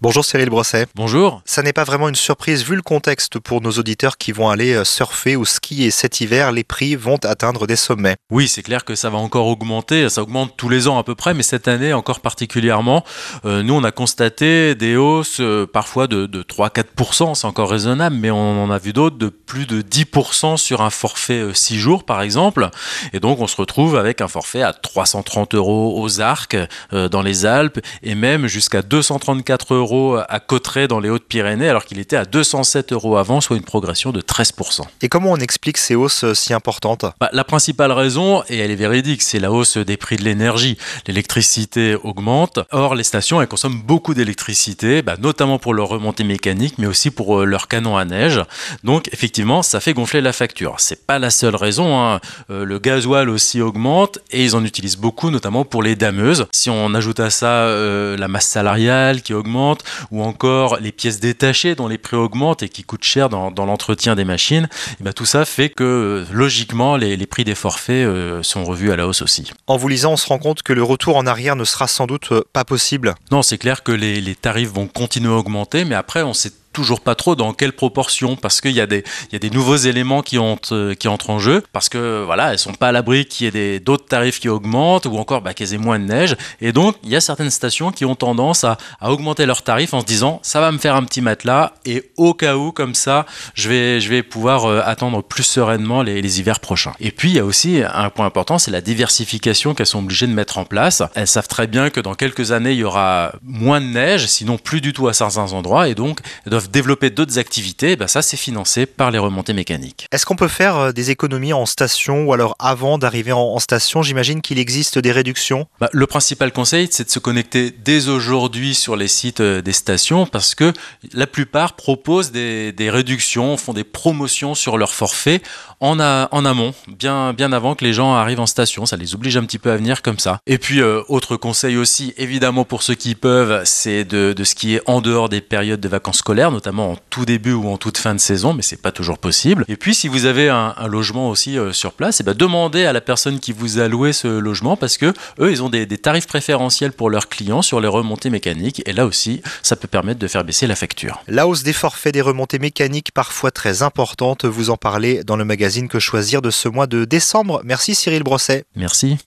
Bonjour Cyril Brosset. Bonjour. Ça n'est pas vraiment une surprise vu le contexte pour nos auditeurs qui vont aller euh, surfer ou skier cet hiver, les prix vont atteindre des sommets. Oui, c'est clair que ça va encore augmenter, ça augmente tous les ans à peu près, mais cette année encore particulièrement. Euh, nous, on a constaté des hausses euh, parfois de, 3-4%, c'est encore raisonnable, mais on en a vu d'autres de plus de 10% sur un forfait 6 jours par exemple. Et donc on se retrouve avec un forfait à 330 euros aux arcs dans les Alpes et même jusqu'à 234 euros à Cotteret dans les Hautes-Pyrénées, alors qu'il était à 207 euros avant, soit une progression de 13%. Et comment on explique ces hausses euh, si importantes? Bah, La principale raison, et elle est véridique, c'est la hausse des prix de l'énergie. L'électricité augmente, or les stations elles consomment beaucoup d'électricité, bah, notamment pour leur remontée mécanique, mais aussi pour euh, leur canon à neige. Donc effectivement, ça fait gonfler la facture. C'est pas la seule raison. Hein. Euh, le gasoil aussi augmente et ils en utilisent beaucoup, notamment pour les dameuses. Si on ajoute à ça la masse salariale qui augmente, ou encore les pièces détachées dont les prix augmentent et qui coûtent cher dans, l'entretien des machines, et eh bien tout ça fait que logiquement les, prix des forfaits euh, sont revus à la hausse aussi. En vous lisant, on se rend compte que le retour en arrière ne sera sans doute euh, pas possible. Non, c'est clair que les, les tarifs vont continuer à augmenter, mais après on sait toujours pas trop dans quelle proportion parce qu'il y y a des nouveaux éléments qui ont euh, qui entrent en jeu parce que voilà elles sont pas à l'abri qu'il y ait d'autres tarifs qui augmentent ou encore bah, qu'il y ait moins de neige. Et donc il y a certaines stations qui ont tendance à, à, augmenter leurs tarifs en se disant ça va me faire un petit matelas et au cas où comme ça je vais je vais pouvoir euh, attendre plus sereinement les, les hivers prochains. Et puis il y a aussi un point important c'est la diversification qu'elles sont obligées de mettre en place. Elles savent très bien que dans quelques années il y aura moins de neige sinon plus du tout à certains endroits et donc elles doivent développer d'autres activités, ben ça c'est financé par les remontées mécaniques. Est-ce qu'on peut faire euh, des économies en station ou alors avant d'arriver en, station J'imagine qu'il existe des réductions? Bah, le principal conseil c'est de se connecter dès aujourd'hui sur les sites euh, des stations parce que la plupart proposent des, des réductions, font des promotions sur leur forfait en, en amont, bien, bien avant que les gens arrivent en station. Ça les oblige un petit peu à venir comme ça. Et puis, euh, autre conseil aussi, évidemment pour ceux qui peuvent, c'est de, de skier en dehors des périodes de vacances scolaires, notamment en tout début ou en toute fin de saison, mais c'est pas toujours possible. Et puis, si vous avez un, logement aussi euh, sur place, et eh ben, demandez à la personne qui vous a loué ce logement parce que eux, ils ont des, des tarifs préférentiels pour leurs clients sur les remontées mécaniques. Et là aussi, ça peut permettre de faire baisser la facture. La hausse des forfaits des remontées mécaniques, parfois très importante, vous en parlez dans le magazine que choisir de ce mois de décembre. Merci Cyril Brosset. Merci.